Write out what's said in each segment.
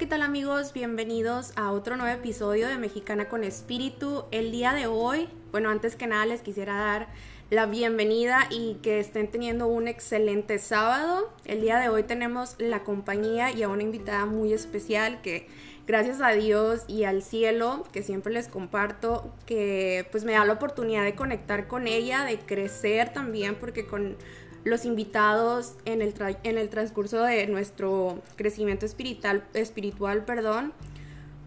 ¿qué tal amigos? Bienvenidos a otro nuevo episodio de Mexicana con Espíritu. El día de hoy, bueno, antes que nada les quisiera dar la bienvenida y que estén teniendo un excelente sábado. El día de hoy tenemos la compañía y a una invitada muy especial que gracias a Dios y al cielo, que siempre les comparto, que pues me da la oportunidad de conectar con ella, de crecer también, porque con los invitados en el, en el transcurso de nuestro crecimiento espiritual, espiritual, perdón,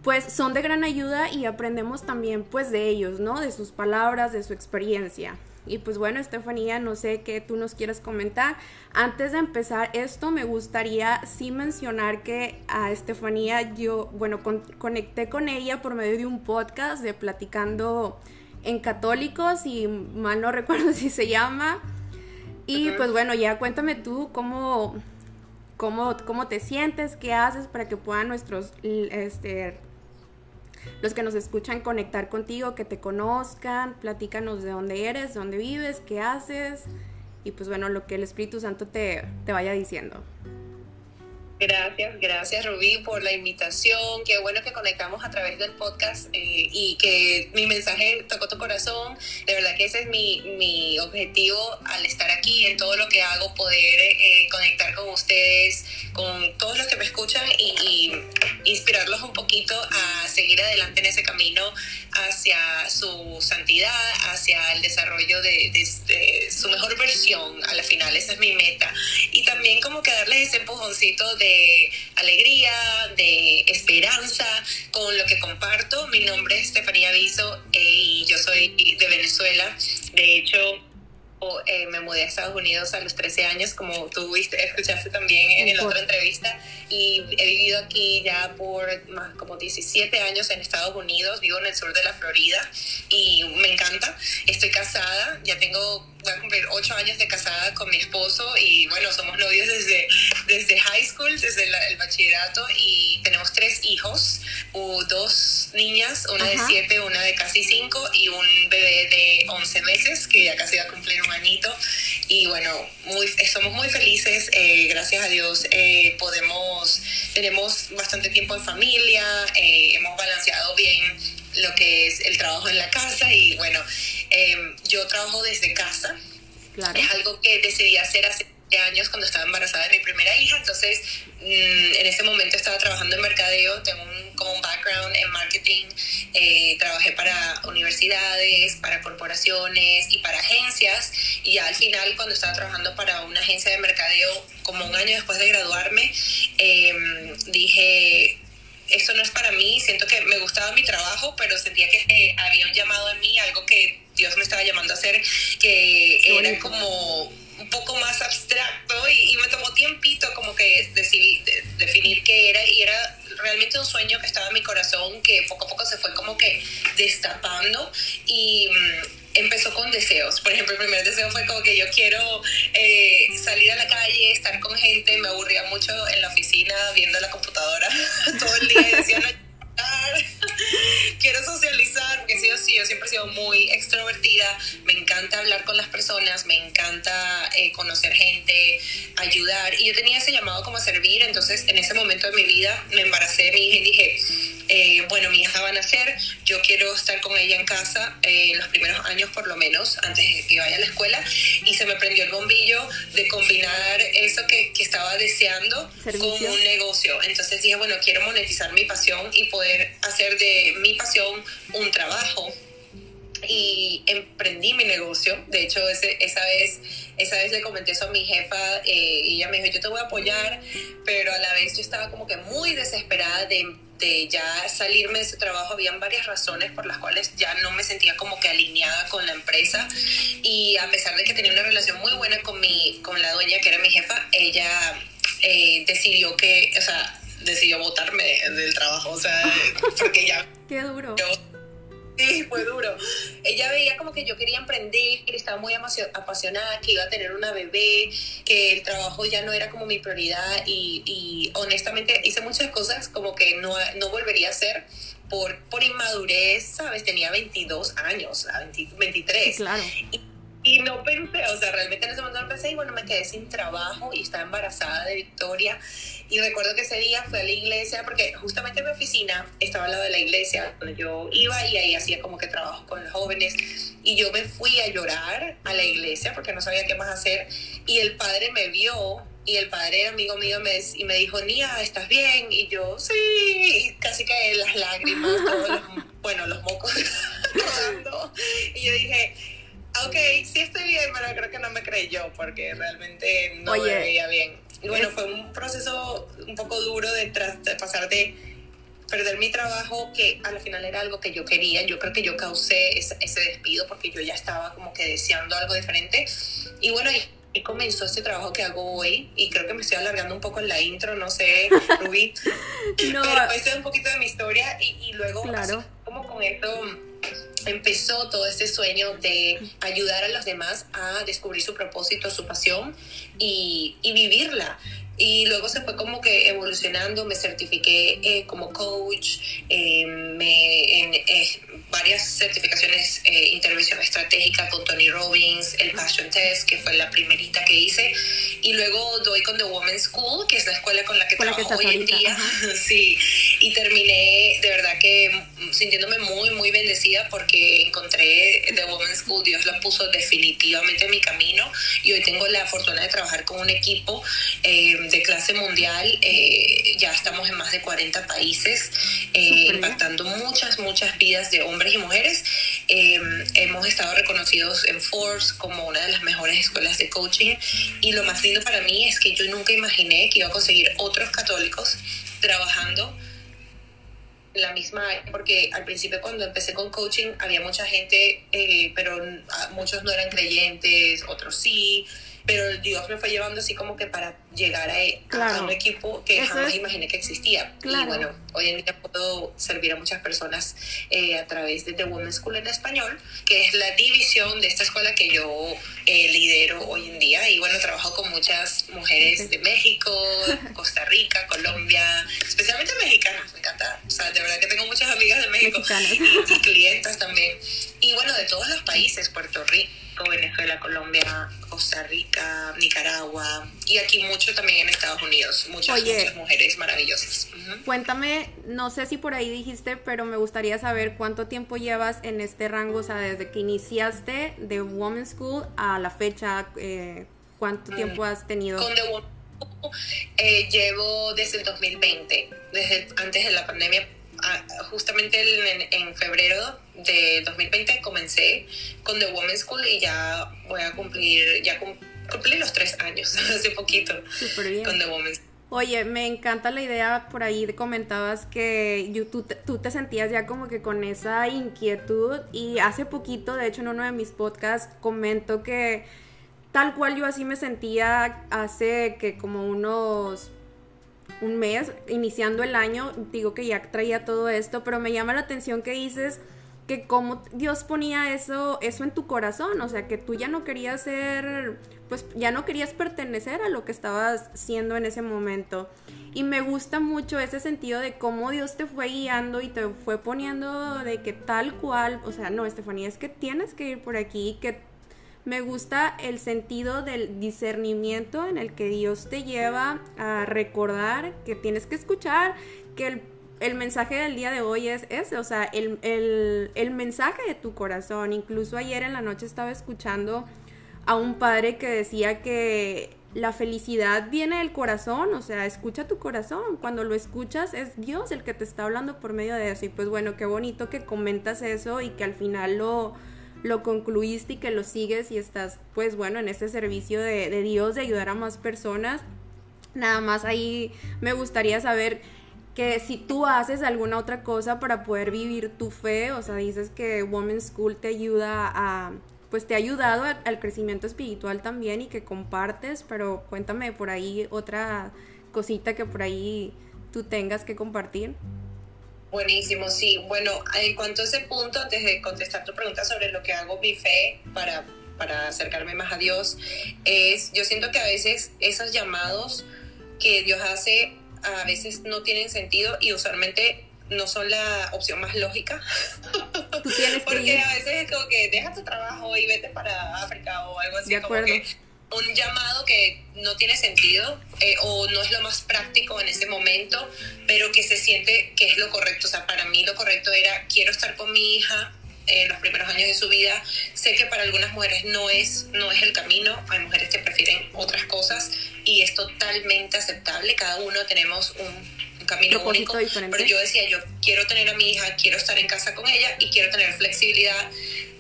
pues son de gran ayuda y aprendemos también pues de ellos, ¿no? De sus palabras, de su experiencia. Y pues bueno, Estefanía, no sé qué tú nos quieras comentar. Antes de empezar esto, me gustaría sí mencionar que a Estefanía yo, bueno, conecté con ella por medio de un podcast de Platicando en Católicos y mal no recuerdo si se llama. Y pues bueno, ya cuéntame tú cómo, cómo, cómo te sientes, qué haces para que puedan nuestros, este, los que nos escuchan conectar contigo, que te conozcan, platícanos de dónde eres, dónde vives, qué haces y pues bueno, lo que el Espíritu Santo te, te vaya diciendo. Gracias, gracias Rubí por la invitación. Qué bueno que conectamos a través del podcast eh, y que mi mensaje tocó tu corazón. De verdad que ese es mi, mi objetivo al estar aquí en todo lo que hago, poder eh, conectar con ustedes, con todos los que me escuchan y, inspirarlos un poquito a seguir adelante en ese camino hacia su santidad, hacia el desarrollo de, de su mejor versión a la final. Esa es mi meta. También como que darles ese empujoncito de alegría, de esperanza con lo que comparto. Mi nombre es Estefanía Viso eh, y yo soy de Venezuela. De hecho, eh, me mudé a Estados Unidos a los 13 años, como tú escuchaste también en la otra entrevista, y he vivido aquí ya por más como 17 años en Estados Unidos, vivo en el sur de la Florida y me encanta. Estoy casada, ya tengo voy a cumplir ocho años de casada con mi esposo y bueno, somos novios desde, desde high school, desde el bachillerato y tenemos tres hijos, dos niñas, una de siete, una de casi cinco y un bebé de once meses que ya casi va a cumplir un añito. Y bueno, muy, somos muy felices, eh, gracias a Dios eh, podemos, tenemos bastante tiempo en familia, eh, hemos balanceado bien lo que es el trabajo en la casa y bueno, Em, yo trabajo desde casa. Es algo que decidí hacer hace años cuando estaba embarazada de mi primera hija, entonces mm, en ese momento estaba trabajando en mercadeo, tengo un, como un background en marketing, eh, trabajé para universidades, para corporaciones y para agencias. Y ya al final cuando estaba trabajando para una agencia de mercadeo, como un año después de graduarme, em, dije, esto no es para mí, siento que me gustaba mi trabajo, pero sentía que eh, había un llamado en mí, algo que Dios me estaba llamando a hacer, que era como un poco más abstracto y, me tomó tiempito como que decidí, definir qué era y era realmente un sueño que estaba en mi corazón que poco a poco se fue como que destapando y mm, empezó con deseos. Por ejemplo, el primer deseo fue como que yo quiero eh, salir a la calle, estar con gente, me aburría mucho en la oficina viendo la computadora todo el día y decía, no, quiero socializar, porque sí o sí, yo siempre he sido muy extrovertida, me encanta hablar con las personas, me encanta eh, conocer gente, ayudar, y yo tenía ese llamado como a servir, entonces en ese momento de mi vida me embaracé de mi hija y dije, eh, bueno, mi hija va a nacer, yo quiero estar con ella en casa eh, los primeros años por lo menos, antes de que vaya a la escuela, y se me prendió el bombillo de combinar eso que, que estaba deseando con un negocio. Entonces dije, bueno, quiero monetizar mi pasión y poder hacer de mi pasión un trabajo. Y emprendí mi negocio. De hecho, ese, esa, vez, esa vez le comenté eso a mi jefa eh, y ella me dijo, yo te voy a apoyar, pero a la vez yo estaba como que muy desesperada de de ya salirme de ese trabajo, habían varias razones por las cuales ya no me sentía como que alineada con la empresa. Y a pesar de que tenía una relación muy buena con, mi, con la dueña que era mi jefa, ella eh, decidió que, o sea, decidió botarme del trabajo, o sea, porque ya... Qué duro. Sí, fue duro. Ella veía como que yo quería emprender, que estaba muy apasionada, que iba a tener una bebé, que el trabajo ya no era como mi prioridad y, honestamente hice muchas cosas como que no, no volvería a hacer por, por inmadurez, ¿sabes? Tenía 22 años, 23. claro. Y y no pensé, o sea, realmente en ese momento no pensé y bueno, me quedé sin trabajo y estaba embarazada de Victoria. Y recuerdo que ese día fui a la iglesia porque justamente mi oficina estaba al lado de la iglesia donde yo iba y ahí hacía como que trabajo con los jóvenes. Y yo me fui a llorar a la iglesia porque no sabía qué más hacer. Y el padre me vio y el padre era amigo mío me, y me dijo, Nia, ¿estás bien? Y yo, sí, y casi que las lágrimas, todos los, bueno, los mocos rodando. Y yo dije, ok, sí estoy bien, pero creo que no me creyó porque realmente no me veía bien. Y bueno, fue un proceso un poco duro de, de pasar de perder mi trabajo, que al final era algo que yo quería. Yo creo que yo causé ese, ese despido porque yo ya estaba como que deseando algo diferente. Y bueno, y comenzó este trabajo que hago hoy y creo que me estoy alargando un poco en la intro, no sé, Rubí, no. pero esta es un poquito de mi historia y, y luego claro. como con esto empezó todo este sueño de ayudar a los demás a descubrir su propósito, su pasión y, y vivirla. Y luego se fue como que evolucionando, me certifiqué eh, como coach, eh, me, en, eh, varias certificaciones, eh, intervención estratégica con Tony Robbins, el Passion Test, que fue la primerita que hice, y luego doy con The Women's School, que es la escuela con la que trabajo hoy en día, sí, y terminé de verdad que sintiéndome muy, muy bendecida porque encontré The Women's School, Dios lo puso definitivamente en mi camino, y hoy tengo la fortuna de trabajar con un equipo eh, de clase mundial, eh, ya estamos en más de 40 países, impactando muchas, muchas vidas de hombres y mujeres. Eh, hemos estado reconocidos en Forbes como una de las mejores escuelas de coaching y lo más lindo para mí es que yo nunca imaginé que iba a conseguir otros católicos trabajando la misma porque al principio cuando empecé con coaching había mucha gente, eh, pero muchos no eran creyentes, otros sí, pero Dios me fue llevando así como que para llegar a, un equipo que jamás imaginé que existía. Y bueno, hoy en día puedo servir a muchas personas eh, a través de The Women's School en español, que es la división de esta escuela que yo eh, lidero hoy en día. Y bueno, trabajo con muchas mujeres de México, Costa Rica, Colombia, especialmente mexicanas, me encanta. O sea, de verdad que tengo muchas amigas de México y, y clientas también. Y bueno, de todos los países, Puerto Rico Venezuela, Colombia, Costa Rica, Nicaragua y aquí mucho también en Estados Unidos. Muchas, muchas mujeres maravillosas. Cuéntame, no sé si por ahí dijiste, pero me gustaría saber cuánto tiempo llevas en este rango, o sea, desde que iniciaste de Women's School a la fecha, eh, ¿cuánto mm. tiempo has tenido? Con The Women's School eh, llevo desde el 2020, desde antes de la pandemia justamente en, febrero de 2020 comencé con The Women's School y ya voy a cumplir, ya cumplí los tres años, hace poquito, con The Women's Oye, me encanta la idea, por ahí comentabas que tú, tú, te sentías ya como que con esa inquietud y hace poquito, de hecho en uno de mis podcasts, comento que tal cual yo así me sentía hace que como unos un mes, iniciando el año, digo que ya traía todo esto, pero me llama la atención que dices que como Dios ponía eso, eso en tu corazón, o sea, que tú ya no querías ser, pues ya no querías pertenecer a lo que estabas siendo en ese momento. Y me gusta mucho ese sentido de cómo Dios te fue guiando y te fue poniendo de que tal cual, o sea, no, Estefanía, es que tienes que ir por aquí, que me gusta el sentido del discernimiento en el que Dios te lleva a recordar que tienes que escuchar, que el, mensaje del día de hoy es ese, o sea, el, el, mensaje de tu corazón. Incluso ayer en la noche estaba escuchando a un padre que decía que la felicidad viene del corazón, o sea, escucha tu corazón. Cuando lo escuchas es Dios el que te está hablando por medio de eso. Y pues bueno, qué bonito que comentas eso y que al final lo lo concluiste y que lo sigues y estás, pues bueno, en ese servicio de, Dios, de ayudar a más personas. Nada más ahí me gustaría saber que si tú haces alguna otra cosa para poder vivir tu fe, o sea, dices que Women's School te ayuda a, pues te ha ayudado al crecimiento espiritual también y que compartes, pero cuéntame por ahí otra cosita que por ahí tú tengas que compartir. Buenísimo, sí. Bueno, en cuanto a ese punto, antes de contestar tu pregunta sobre lo que hago mi fe para, para acercarme más a Dios, es, yo siento que a veces esos llamados que Dios hace a veces no tienen sentido y usualmente no son la opción más lógica. Tú tienes que Porque ir. a veces es como que deja tu trabajo y vete para África o algo así. De como acuerdo. que un llamado que no tiene sentido eh, o no es lo más práctico en ese momento, pero que se siente que es lo correcto. O sea, para mí lo correcto era quiero estar con mi hija en los primeros años de su vida. Sé que para algunas mujeres no es, no es el camino, hay mujeres que prefieren otras cosas y es totalmente aceptable. Cada uno tenemos un, camino único. diferente. Pero yo decía, yo quiero tener a mi hija, quiero estar en casa con ella y quiero tener flexibilidad.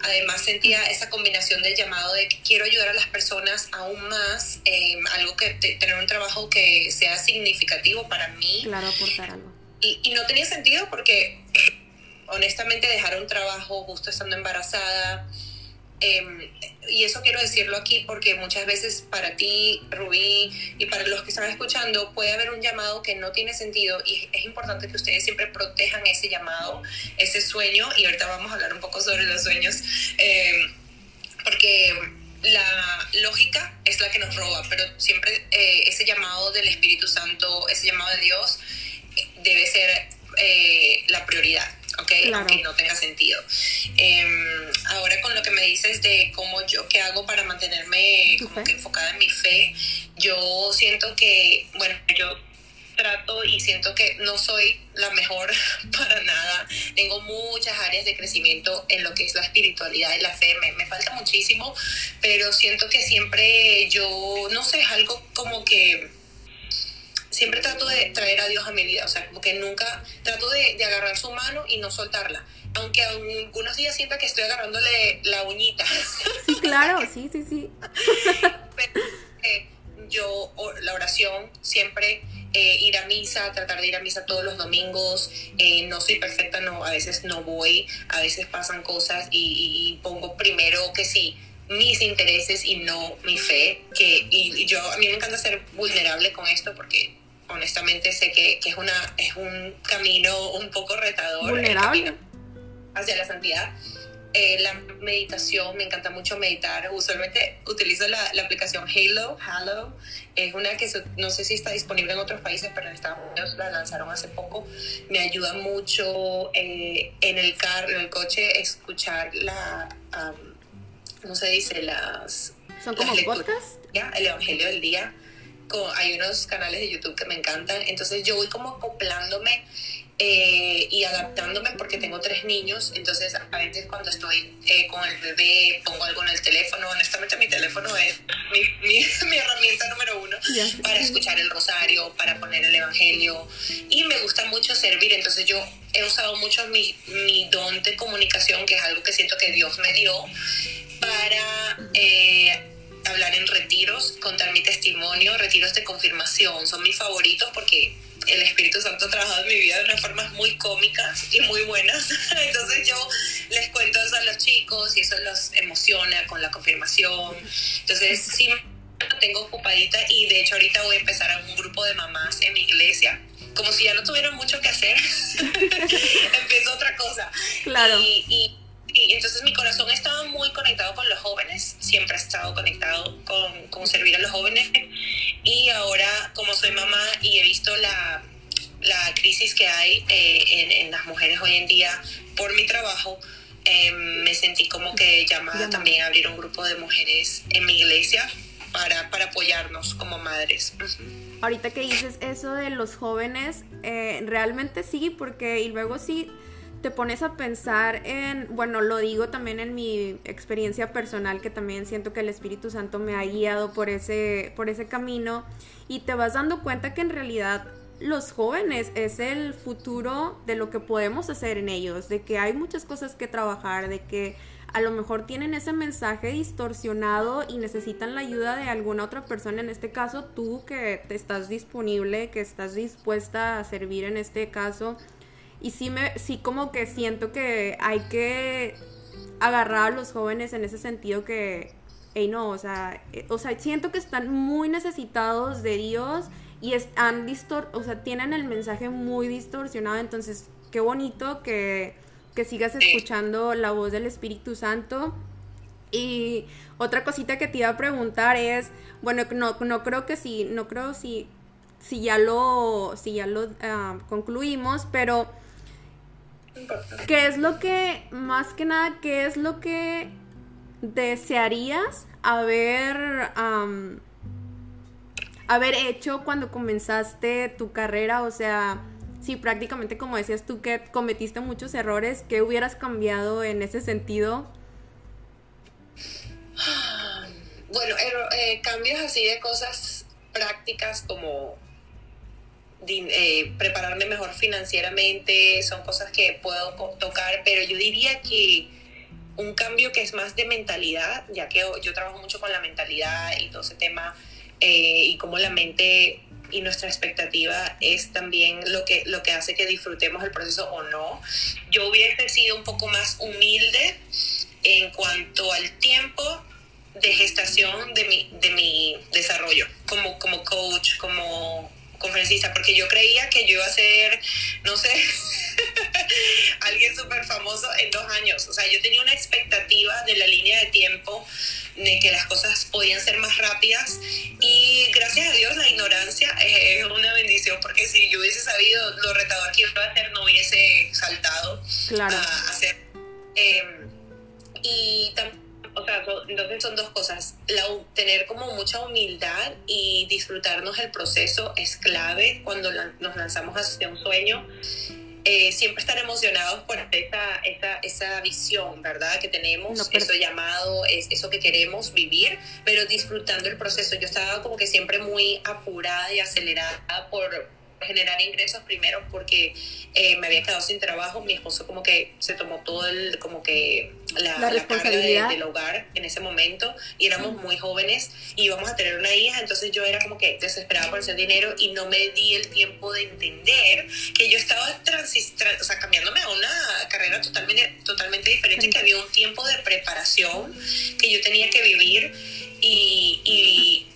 Además sentía esa combinación del llamado de que quiero ayudar a las personas aún más, eh, algo que te- tener un trabajo que sea significativo para mí. Claro, aportar algo. Y, y no tenía sentido porque honestamente dejar un trabajo justo estando embarazada. eh, y eso quiero decirlo aquí porque muchas veces para ti, Rubí, y para los que están escuchando, puede haber un llamado que no tiene sentido y es importante que ustedes siempre protejan ese llamado, ese sueño, y ahorita vamos a hablar un poco sobre los sueños, eh, porque la lógica es la que nos roba, pero siempre eh, ese llamado del Espíritu Santo, ese llamado de Dios, eh, debe ser eh, la prioridad, ¿ok? Claro. Aunque no tenga sentido. Eh, ahora con lo que me dices de cómo yo, qué hago para mantenerme ¿Tu como que enfocada en mi fe, yo siento que, bueno, yo trato y siento que no soy la mejor para nada. Tengo muchas áreas de crecimiento en lo que es la espiritualidad y la fe. Me, me falta muchísimo, pero siento que siempre yo, no sé, es algo como que siempre trato de traer a Dios a mi vida. O sea, como que nunca trato de, de agarrar su mano y no soltarla. Aunque algunos días sienta que estoy agarrándole la uñita. Sí, claro, sí, sí, sí. pero eh, yo la oración siempre eh, ir a misa tratar de ir a misa todos los domingos eh, no soy perfecta no a veces no voy a veces pasan cosas y, y- y pongo primero que sí mis intereses y no mi fe que y, y yo a mí me encanta ser vulnerable con esto porque honestamente sé que, que es una es un camino un poco retador Vulnerable. hacia la santidad. Eh, la meditación, me encanta mucho meditar. Usualmente utilizo la, la aplicación Halo. Halo es una que no sé si está disponible en otros países, pero en Estados Unidos la lanzaron hace poco. Me ayuda mucho eh, en el carro, en el coche, escuchar la, am, ¿cómo se dice? Las, Son las como podcasts. ya, el Evangelio del Día. Hay unos canales de YouTube que me encantan. Entonces yo voy como acoplándome eh, y adaptándome porque tengo tres niños. Entonces a veces cuando estoy eh, con el bebé pongo algo en el teléfono. Honestamente mi teléfono es mi, mi, mi herramienta número uno para escuchar el rosario, para poner el Evangelio. Y me gusta mucho servir. Entonces yo he usado mucho mi, mi don de comunicación, que es algo que siento que Dios me dio, para... eh, hablar en retiros, contar mi testimonio, retiros de confirmación, son mis favoritos porque el Espíritu Santo ha trabajado en mi vida de unas formas muy cómicas y muy buenas. Entonces yo les cuento eso a los chicos y eso los emociona con la confirmación. Entonces sí me tengo ocupadita y de hecho ahorita voy a empezar a un grupo de mamás en mi iglesia. Como si ya no tuvieran mucho que hacer, empiezo otra cosa. Claro. Y, y- y entonces mi corazón estaba muy conectado con los jóvenes, siempre ha estado conectado con, con servir a los jóvenes. Y ahora, como soy mamá y he visto la, la crisis que hay eh, en, en las mujeres hoy en día por mi trabajo, eh, me sentí como que llamada también a abrir un grupo de mujeres en mi iglesia para, para apoyarnos como madres. Ahorita que dices eso de los jóvenes, eh, realmente sí, porque y luego sí te pones a pensar en, bueno, lo digo también en mi experiencia personal, que también siento que el Espíritu Santo me ha guiado por ese, por ese camino, y te vas dando cuenta que en realidad los jóvenes es el futuro de lo que podemos hacer en ellos, de que hay muchas cosas que trabajar, de que a lo mejor tienen ese mensaje distorsionado y necesitan la ayuda de alguna otra persona, en este caso tú que te estás disponible, que estás dispuesta a servir en este caso. Y sí, me, sí como que siento que hay que agarrar a los jóvenes en ese sentido que, hey, no, o sea, eh, o sea, siento que están muy necesitados de Dios y están distor o sea, tienen el mensaje muy distorsionado, entonces qué bonito que, que sigas escuchando la voz del Espíritu Santo. Y otra cosita que te iba a preguntar es, bueno, no, no creo que sí, no creo si, si ya lo, si ya lo ah, concluimos, pero ¿Qué es lo que, más que nada, qué es lo que desearías haber, haber hecho cuando comenzaste tu carrera? O sea, si prácticamente como decías tú que cometiste muchos errores, ¿qué hubieras cambiado en ese sentido? Bueno, eh, cambios así de cosas prácticas como eh, prepararme mejor financieramente, son cosas que puedo tocar, pero yo diría que un cambio que es más de mentalidad, ya que yo trabajo mucho con la mentalidad y todo ese tema, eh, y cómo la mente y nuestra expectativa es también lo que, lo que hace que disfrutemos el proceso o no. Yo hubiese sido un poco más humilde en cuanto al tiempo de gestación de mi, de mi desarrollo como, como coach, como conferencista, porque yo creía que yo iba a ser, no sé, alguien súper famoso en dos años. O sea, yo tenía una expectativa de la línea de tiempo de que las cosas podían ser más rápidas y gracias a Dios la ignorancia es una bendición porque si yo hubiese sabido lo retador que iba a hacer no hubiese saltado a hacer. Em, y también o sea, entonces son dos cosas. La, tener como mucha humildad y disfrutarnos el proceso es clave cuando nos lanzamos hacia un sueño. Eh, siempre estar emocionados por esa, esa, esa visión, ¿verdad? Que tenemos, eso llamado, es eso que queremos vivir, pero disfrutando el proceso. Yo estaba como que siempre muy apurada y acelerada por generar ingresos primero porque eh, me había quedado sin trabajo, mi esposo como que se tomó todo el, como que la, responsabilidad. del hogar en ese momento y éramos muy jóvenes y íbamos a tener una hija, entonces yo era como que desesperada por hacer dinero y no me di el tiempo de entender que yo estaba transis, o sea, cambiándome a una carrera totalmente, totalmente diferente, que había un tiempo de preparación que yo tenía que vivir y, y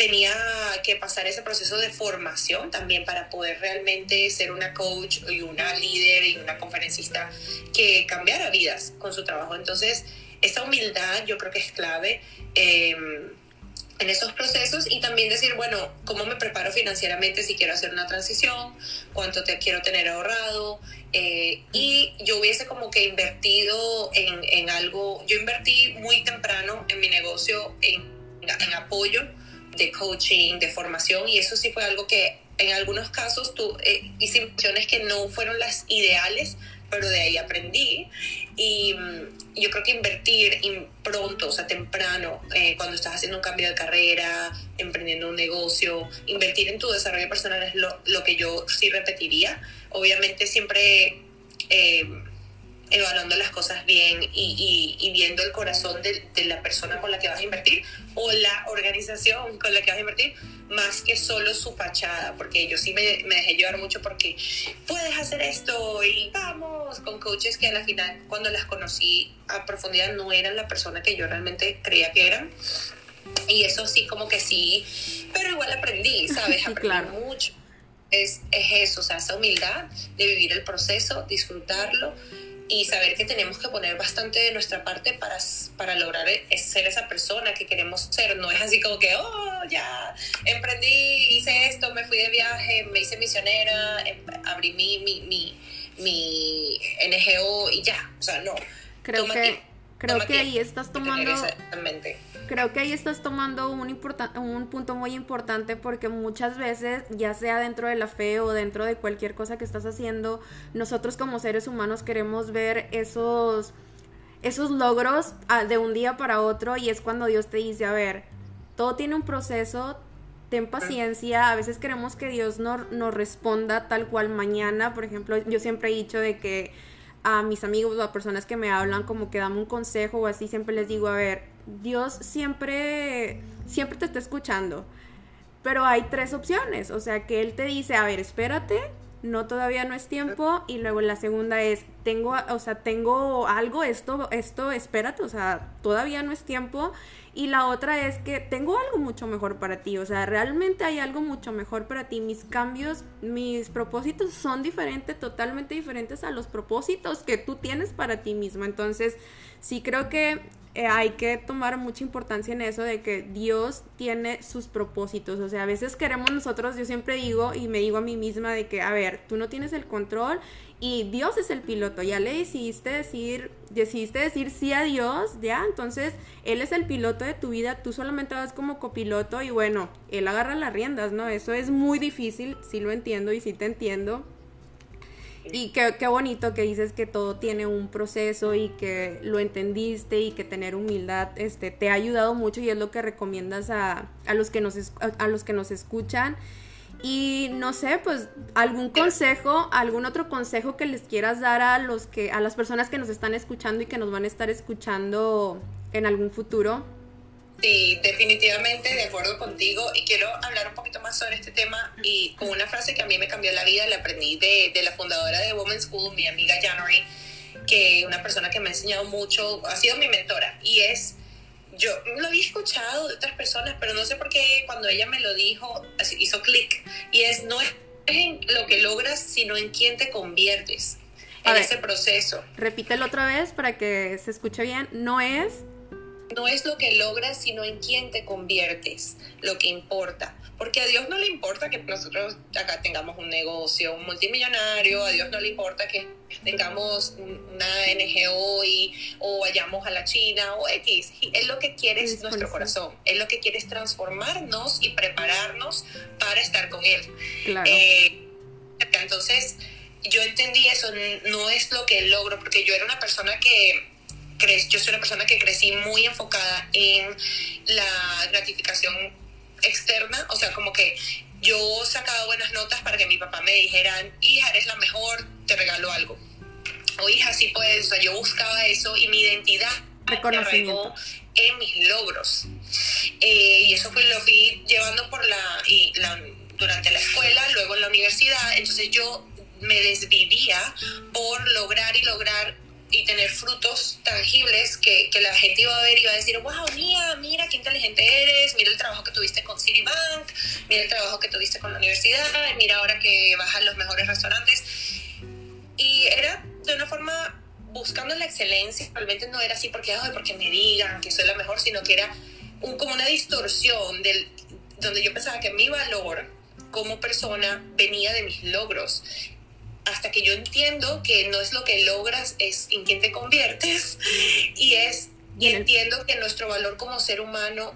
tenía que pasar ese proceso de formación también para poder realmente ser una coach y una líder y una conferencista que cambiara vidas con su trabajo. Entonces, esa humildad yo creo que es clave. Em, en esos procesos y también decir, bueno, ¿cómo me preparo financieramente si quiero hacer una transición? ¿Cuánto te quiero tener ahorrado? Eh, y yo hubiese como que invertido en, en, algo, yo invertí muy temprano en mi negocio en, en apoyo de coaching, de formación, y eso sí fue algo que en algunos casos tú, eh, hice inversiones que no fueron las ideales, pero de ahí aprendí. Y mm, yo creo que invertir pronto, o sea, temprano, eh, cuando estás haciendo un cambio de carrera, emprendiendo un negocio, invertir en tu desarrollo personal es lo, lo que yo sí repetiría. Obviamente siempre... Eh, evaluando las cosas bien y, y, viendo el corazón de, de, la persona con la que vas a invertir o la organización con la que vas a invertir, más que solo su fachada, porque yo sí me, me dejé llevar mucho porque puedes hacer esto y vamos, con coaches que a la final cuando las conocí a profundidad no eran la persona que yo realmente creía que eran. Y eso sí, como que sí, pero igual aprendí, ¿sabes? aprendí mucho. Es, es eso, o sea, esa humildad de vivir el proceso, disfrutarlo y saber que tenemos que poner bastante de nuestra parte para, para lograr e, ser esa persona que queremos ser. No es así como que, oh, ya, emprendí, hice esto, me fui de viaje, me hice misionera, em, abrí mi, mi, mi, mi NGO y ya. O sea, no. Creo que, creo que ahí estás tomando creo que ahí estás tomando un, un punto muy importante porque muchas veces, ya sea dentro de la fe o dentro de cualquier cosa que estás haciendo, nosotros como seres humanos queremos ver esos, esos logros ah, de un día para otro y es cuando Dios te dice, a ver, todo tiene un proceso, ten paciencia, a veces queremos que Dios nos, nos responda tal cual mañana, por ejemplo, yo siempre he dicho de que a mis amigos o a personas que me hablan como que dame un consejo o así, siempre les digo, a ver, Dios siempre, siempre te está escuchando. Pero hay tres opciones, o sea que Él te dice, a ver, espérate, no todavía no es tiempo y luego la segunda es tengo o sea tengo algo esto esto espérate o sea todavía no es tiempo y la otra es que tengo algo mucho mejor para ti o sea realmente hay algo mucho mejor para ti mis cambios mis propósitos son diferentes totalmente diferentes a los propósitos que tú tienes para ti mismo entonces sí creo que eh, hay que tomar mucha importancia en eso de que Dios tiene sus propósitos. O sea, a veces queremos nosotros, yo siempre digo y me digo a mí misma de que, a ver, tú no tienes el control y Dios es el piloto. Ya le decidiste decir, decidiste decir sí a Dios, ya, entonces Él es el piloto de tu vida, tú solamente vas como copiloto y bueno, Él agarra las riendas, ¿no? Eso es muy difícil, sí lo entiendo y sí te entiendo y qué, qué, bonito que dices que todo tiene un proceso y que lo entendiste y que tener humildad este, te ha ayudado mucho y es lo que recomiendas a, a los, que nos, a los que nos escuchan. Y no sé, pues algún consejo, algún otro consejo que les quieras dar a los que a las personas que nos están escuchando y que nos van a estar escuchando en algún futuro. Sí, definitivamente de acuerdo contigo y quiero hablar un poquito más sobre este tema y con una frase que a mí me cambió la vida, la aprendí de, de la fundadora de Women's School, mi amiga January, que una persona que me ha enseñado mucho, ha sido mi mentora y es, yo lo había escuchado de otras personas, pero no sé por qué cuando ella me lo dijo, hizo clic y es, no es en lo que logras, sino en quién te conviertes en ese proceso. Repítelo otra vez para que se escuche bien, no es no es lo que logras, sino en quién te conviertes, lo que importa. Porque a Dios no le importa que nosotros acá tengamos un negocio, un multimillonario, a Dios no le importa que tengamos una NGO y, o vayamos a la China o X. Él lo que quiere es nuestro corazón, Él lo que quiere es transformarnos y prepararnos para estar con Él. Claro. Eh, entonces, yo entendí eso, no es lo que logro, porque yo era una persona que yo soy una persona que crecí muy enfocada en la gratificación externa, o sea, como que yo sacaba buenas notas para que mi papá me dijeran, hija, eres la mejor, te regalo algo. O hija, sí puedes, o sea, yo buscaba eso y mi identidad reconocimiento en mis logros. Eh, y eso fue lo fui llevando por la, y la, durante la escuela, luego en la universidad, entonces yo me desvivía por lograr y lograr y tener frutos tangibles que, que, la gente iba a ver y iba a decir, wow, mía, mira qué inteligente eres, mira el trabajo que tuviste con Citibank, mira el trabajo que tuviste con la universidad, mira ahora que vas a los mejores restaurantes. Y era de una forma buscando la excelencia, realmente no era así porque, ay, porque me digan que soy la mejor, sino que era un, como una distorsión del, donde yo pensaba que mi valor como persona venía de mis logros hasta que yo entiendo que no es lo que logras, es en quién te conviertes. Y es y entiendo que nuestro valor como ser humano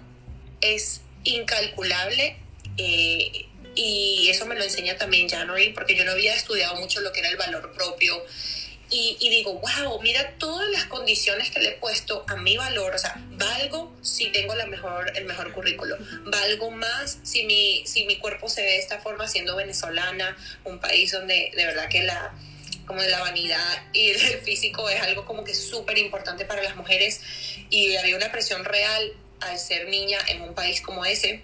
es incalculable eh, y eso me lo enseña también January porque yo no había estudiado mucho lo que era el valor propio y, digo, wow, mira todas las condiciones que le he puesto a mi valor, o sea, valgo si tengo la mejor, el mejor currículo, valgo más si mi, si mi cuerpo se ve de esta forma siendo venezolana, un país donde de verdad que la como de la vanidad y el físico es algo como que súper importante para las mujeres y había una presión real al ser niña en un país como ese.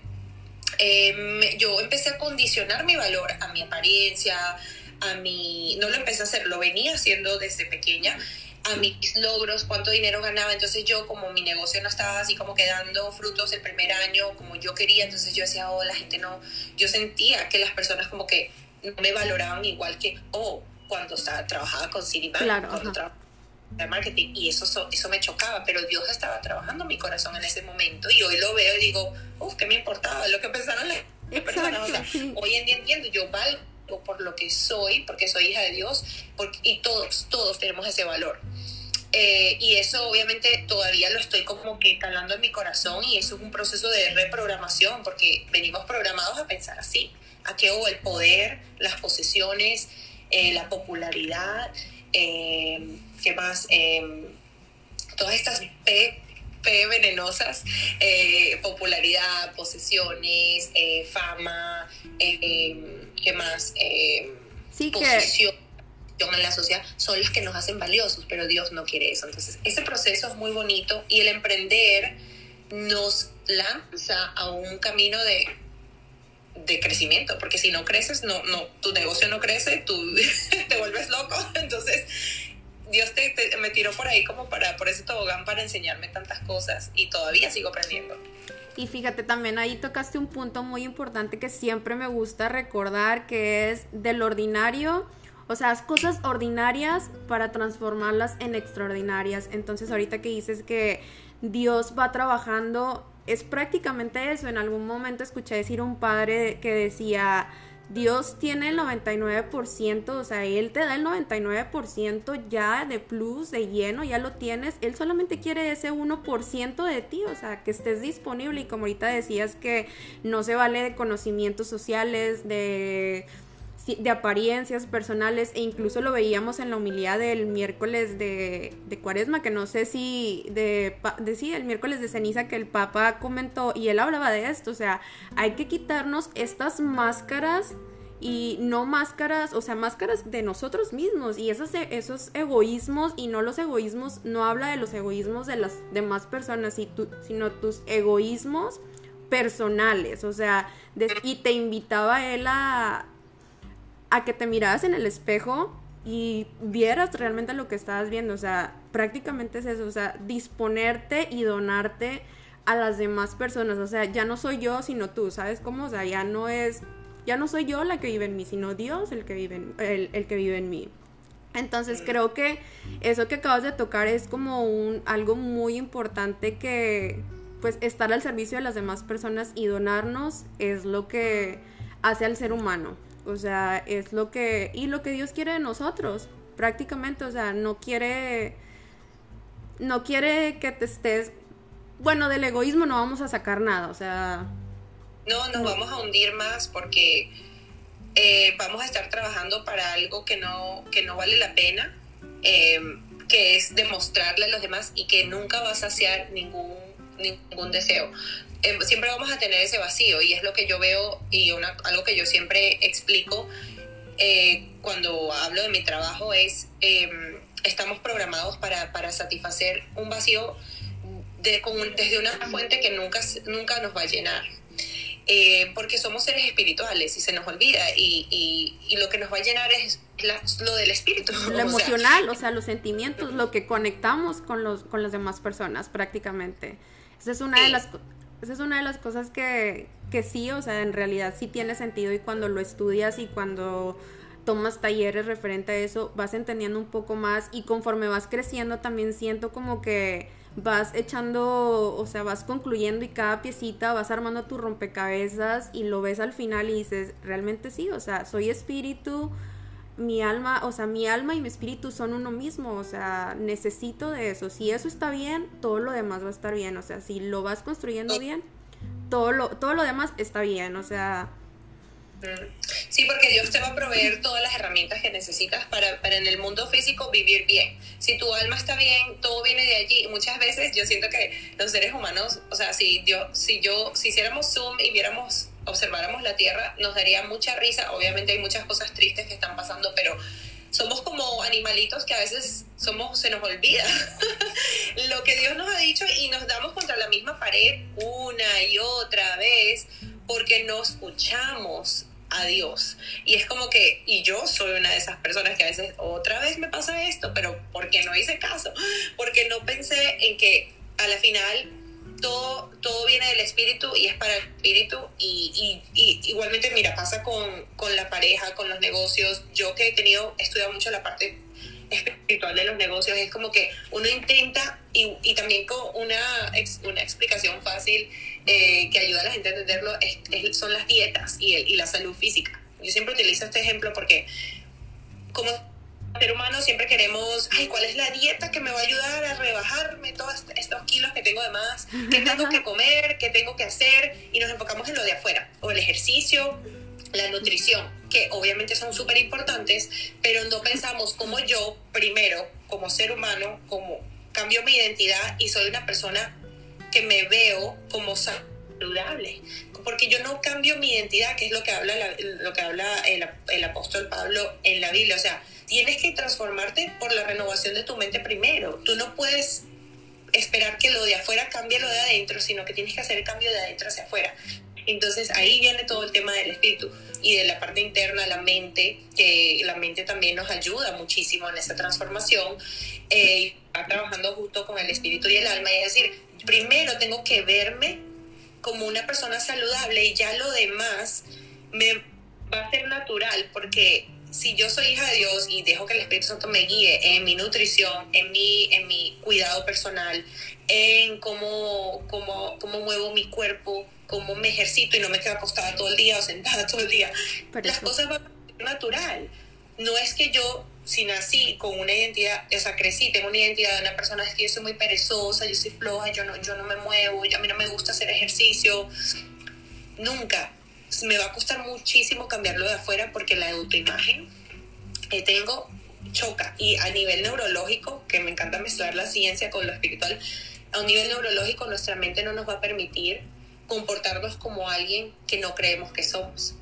Eh, yo empecé a condicionar mi valor a mi apariencia, a mi, no lo empecé a hacer, lo venía haciendo desde pequeña, a mis logros, cuánto dinero ganaba. Entonces yo como mi negocio no estaba así como quedando frutos el primer año como yo quería, entonces yo decía, oh, la gente no, yo sentía que las personas como que no me valoraban igual que, oh, cuando estaba, trabajaba con Citibank, claro, cuando trabajaba de marketing y eso, eso me chocaba, pero Dios estaba trabajando mi corazón en ese momento y hoy lo veo y digo, uff, ¿qué me importaba? Lo que pensaron las personas. hoy en día entiendo, yo valgo por lo que soy, porque soy hija de Dios, y todos, todos tenemos ese valor. Eh, y eso obviamente todavía lo estoy como que calando en mi corazón y eso es un proceso de reprogramación porque venimos programados a pensar así, a que oh, el poder, las posesiones, eh, la popularidad, eh, ¿qué más? Em, todas estas P venenosas, popularidad, posesiones, fama, em, ¿qué más? Eh, sí, posición en la sociedad son las que nos hacen valiosos, pero Dios no quiere eso. Entonces, ese proceso es muy bonito y el emprender nos lanza a un camino de, de crecimiento, porque si no creces, no, no, tu negocio no crece, tú te vuelves loco. Entonces, Dios te, me tiró por ahí como para, por ese tobogán para enseñarme tantas cosas y todavía sigo aprendiendo. Y fíjate, también ahí tocaste un punto muy importante que siempre me gusta recordar, que es del ordinario, o sea, cosas ordinarias para transformarlas en extraordinarias. Entonces ahorita que dices que Dios va trabajando, es prácticamente eso. En algún momento escuché decir un padre que decía, Dios tiene el 99%, o sea, Él te da el 99% ya de plus, de lleno, ya lo tienes. Él solamente quiere ese 1% de ti, o sea, que estés disponible. Y como ahorita decías que no se vale de conocimientos sociales, de de apariencias personales e incluso lo veíamos en la humildad del miércoles de, cuaresma, que no sé si de, de sí, el miércoles de ceniza que el Papa comentó y él hablaba de esto, o sea, hay que quitarnos estas máscaras y no máscaras, o sea, máscaras de nosotros mismos y esos, esos egoísmos y no los egoísmos, no habla de los egoísmos de las demás personas, sino tus egoísmos personales, o sea, y te invitaba él a, a que te miraras en el espejo y vieras realmente lo que estabas viendo. O sea, prácticamente es eso, o sea, disponerte y donarte a las demás personas. O sea, ya no soy yo, sino tú, ¿sabes cómo? O sea, ya no es, ya no soy yo la que vive en mí, sino Dios el que vive en, el, que vive en mí. Entonces creo que eso que acabas de tocar es como un algo muy importante que pues estar al servicio de las demás personas y donarnos es lo que hace al ser humano. O sea, es lo que... Y lo que Dios quiere de nosotros, prácticamente. O sea, no quiere... No quiere que te estés... Bueno, del egoísmo no vamos a sacar nada, o sea... No, nos vamos a hundir más porque eh, vamos a estar trabajando para algo que no, que no vale la pena, em, que es demostrarle a los demás y que nunca va a saciar ningún, ningún deseo. Em, siempre vamos a tener ese vacío y es lo que yo veo y una, algo que yo siempre explico eh, cuando hablo de mi trabajo es em, estamos programados para, para, satisfacer un vacío de, desde una fuente que nunca, nunca nos va a llenar. Eh, porque somos seres espirituales y se nos olvida y, y, lo que nos va a llenar es lo del espíritu. Lo emocional, o sea, los sentimientos, lo que conectamos con, los, con las demás personas prácticamente. Esa es una de las esa es una de las cosas que, que sí, o sea, en realidad sí tiene sentido y cuando lo estudias y cuando tomas talleres referente a eso, vas entendiendo un poco más y conforme vas creciendo también siento como que vas echando, o sea, vas concluyendo y cada piecita vas armando tu rompecabezas y lo ves al final y dices, realmente sí, o sea, soy espíritu, mi alma, o sea, mi alma y mi espíritu son uno mismo, o sea, necesito de eso. Si eso está bien, todo lo demás va a estar bien, o sea, si lo vas construyendo bien, todo lo, todo lo demás está bien, o sea... Sí, porque Dios te va a proveer todas las herramientas que necesitas para, para en el mundo físico vivir bien. Si tu alma está bien, todo viene de allí. Muchas veces yo siento que los seres humanos, o sea, si, Dios, si yo, si hiciéramos Zoom y viéramos observáramos la Tierra, nos daría mucha risa. Obviamente hay muchas cosas tristes que están pasando, pero somos como animalitos que a veces somos, se nos olvida lo que Dios nos ha dicho y nos damos contra la misma pared una y otra vez porque no escuchamos a Dios. Y es como que, y yo soy una de esas personas que a veces otra vez me pasa esto, pero porque no hice caso, porque no pensé en que a la final todo, todo viene del espíritu y es para el espíritu y, igualmente, mira, pasa con, la pareja, con los negocios. Yo que he tenido, he estudiado mucho la parte espiritual de los negocios, es como que uno intenta y, también con una, una explicación fácil eh, que ayuda a la gente a entenderlo son las dietas y, y la salud física. Yo siempre utilizo este ejemplo porque como ser humano siempre queremos, ay, ¿cuál es la dieta que me va a ayudar a rebajarme todos estos kilos que tengo de más? ¿Qué tengo que comer? ¿Qué tengo que hacer? Y nos enfocamos en lo de afuera, o el ejercicio, la nutrición, que obviamente son súper importantes, pero no pensamos como yo, primero, como ser humano, como cambio mi identidad y soy una persona que me veo como saludable, porque yo no cambio mi identidad, que es lo que habla, lo que habla el, el apóstol Pablo en la Biblia, o sea, tienes que transformarte por la renovación de tu mente primero. Tú no puedes esperar que lo de afuera cambie lo de adentro, sino que tienes que hacer el cambio de adentro hacia afuera. Entonces ahí viene todo el tema del espíritu y de la parte interna, la mente, que la mente también nos ayuda muchísimo en esa transformación. Eh, va trabajando justo con el espíritu y el alma, es decir, primero tengo que verme como una persona saludable y ya lo demás me va a ser natural porque si yo soy hija de Dios y dejo que el Espíritu Santo me guíe en mi nutrición, en mi, en mi cuidado personal, en cómo, cómo, cómo muevo mi cuerpo, cómo me ejercito y no me quedo acostada todo el día o sentada todo el día, las cosas van a ser natural. No es que yo, si nací con una identidad, o sea, crecí, tengo una identidad de una persona es que yo soy muy perezosa, yo soy floja, yo no, yo no me muevo, a mí no me gusta hacer ejercicio. Nunca me va a costar muchísimo cambiarlo de afuera porque la autoimagen que tengo choca. Y a nivel neurológico, que me encanta mezclar la ciencia con lo espiritual, a un nivel neurológico nuestra mente no nos va a permitir comportarnos como alguien que no creemos que somos.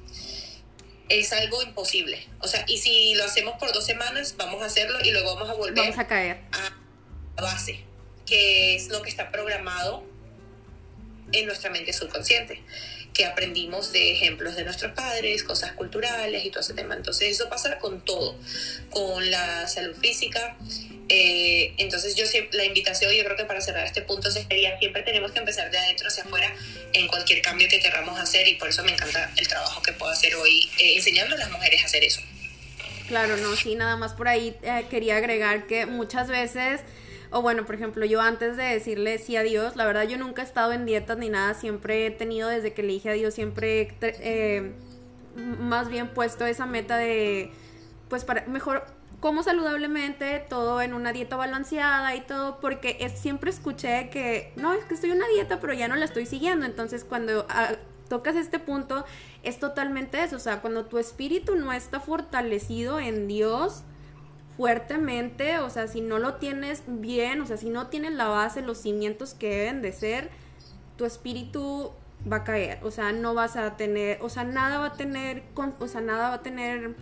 Es algo imposible. O sea, y si lo hacemos por dos semanas, vamos a hacerlo y luego vamos a volver vamos a caer a base, que es lo que está programado en nuestra mente subconsciente que aprendimos de ejemplos de nuestros padres, cosas culturales y todo ese tema. Entonces eso pasa con todo, con la salud física. Eh, entonces yo la invitación, yo creo que para cerrar este punto sería, siempre tenemos que empezar de adentro hacia afuera en cualquier cambio que queramos hacer y por eso me encanta el trabajo que puedo hacer hoy eh, enseñando a las mujeres a hacer eso. Claro, no, sí, nada más por ahí eh, quería agregar que muchas veces o bueno, por ejemplo, yo antes de decirle sí a Dios, la verdad yo nunca he estado en dietas ni nada, siempre he tenido desde que le dije a Dios, siempre eh, más bien puesto esa meta de, pues para mejor como saludablemente, todo en una dieta balanceada y todo, porque es, siempre escuché que, no, es que estoy en una dieta, pero ya no la estoy siguiendo. Entonces, cuando ah, tocas este punto, es totalmente eso. O sea, cuando tu espíritu no está fortalecido en Dios, fuertemente, o sea, si no lo tienes bien, o sea, si no tienes la base, los cimientos que deben de ser, tu espíritu va a caer, o sea, no vas a tener, o sea, nada va a tener, o sea, nada va a tener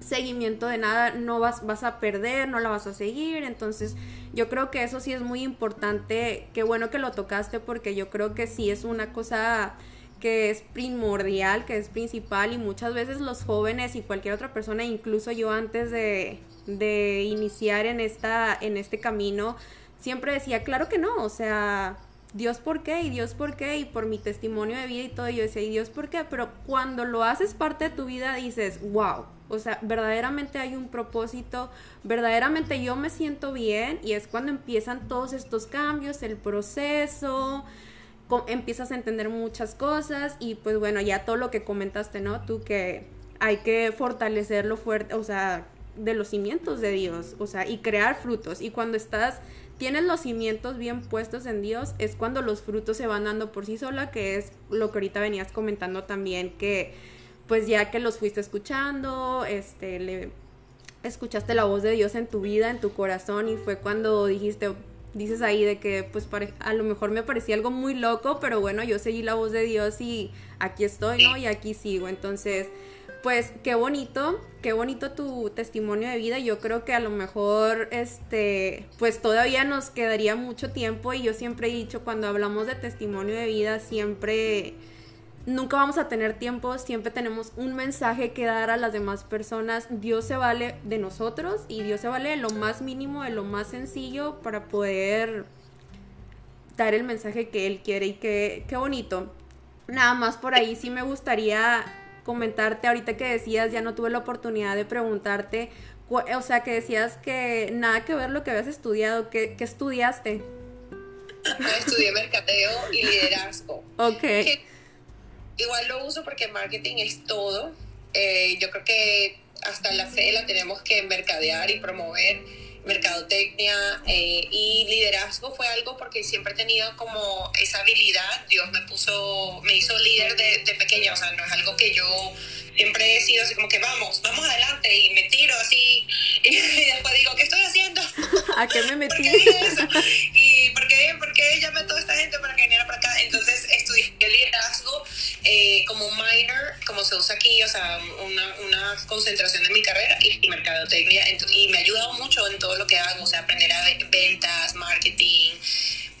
seguimiento de nada, no vas, vas a perder, no la vas a seguir, entonces yo creo que eso sí es muy importante, qué bueno que lo tocaste porque yo creo que sí es una cosa que es primordial, que es principal y muchas veces los jóvenes y cualquier otra persona, incluso yo antes de, de iniciar en, esta, en este camino, siempre decía, claro que no, o sea, Dios por qué y Dios por qué y por mi testimonio de vida y todo, yo decía, ¿y Dios por qué? Pero cuando lo haces parte de tu vida dices, wow, o sea, verdaderamente hay un propósito, verdaderamente yo me siento bien y es cuando empiezan todos estos cambios, el proceso, empiezas a entender muchas cosas y pues bueno, ya todo lo que comentaste, ¿no? Tú que hay que fortalecerlo fuerte, o sea, de los cimientos de Dios, o sea, y crear frutos. Y cuando estás, tienes los cimientos bien puestos en Dios, es cuando los frutos se van dando por sí sola, que es lo que ahorita venías comentando también, que pues ya que los fuiste escuchando, este, le escuchaste la voz de Dios en tu vida, en tu corazón, y fue cuando dijiste, dices ahí de que pues a lo mejor me parecía algo muy loco, pero bueno, yo seguí la voz de Dios y aquí estoy, ¿no? Y aquí sigo. Entonces, pues qué bonito, qué bonito tu testimonio de vida. Yo creo que a lo mejor, este, pues todavía nos quedaría mucho tiempo y yo siempre he dicho, cuando hablamos de testimonio de vida, siempre, nunca vamos a tener tiempo, siempre tenemos un mensaje que dar a las demás personas. Dios se vale de nosotros y Dios se vale de lo más mínimo, de lo más sencillo para poder dar el mensaje que Él quiere y que, qué bonito. Nada más por ahí sí me gustaría comentarte ahorita que decías, ya no tuve la oportunidad de preguntarte, o sea, que decías que nada que ver lo que habías estudiado, ¿qué, estudiaste? Estudié mercadeo y liderazgo. Ok. igual lo uso porque marketing es todo. Eh, yo creo que hasta la fe la tenemos que mercadear y promover mercadotecnia eh, y liderazgo fue algo porque siempre he tenido como esa habilidad. Dios me puso, me hizo líder de, de pequeña, o sea, no es algo que yo siempre he sido así como que vamos, vamos adelante y me tiro así y, después digo, ¿qué estoy haciendo? ¿A qué me metí? ¿Y por qué, por qué llamé a toda esta gente para que viniera para acá? Entonces estudié liderazgo eh, como minor, como se usa aquí, o sea, una, una concentración de mi carrera y, mercadotecnia y me ha ayudado mucho en todo lo que hago, o sea, aprender a ventas, marketing,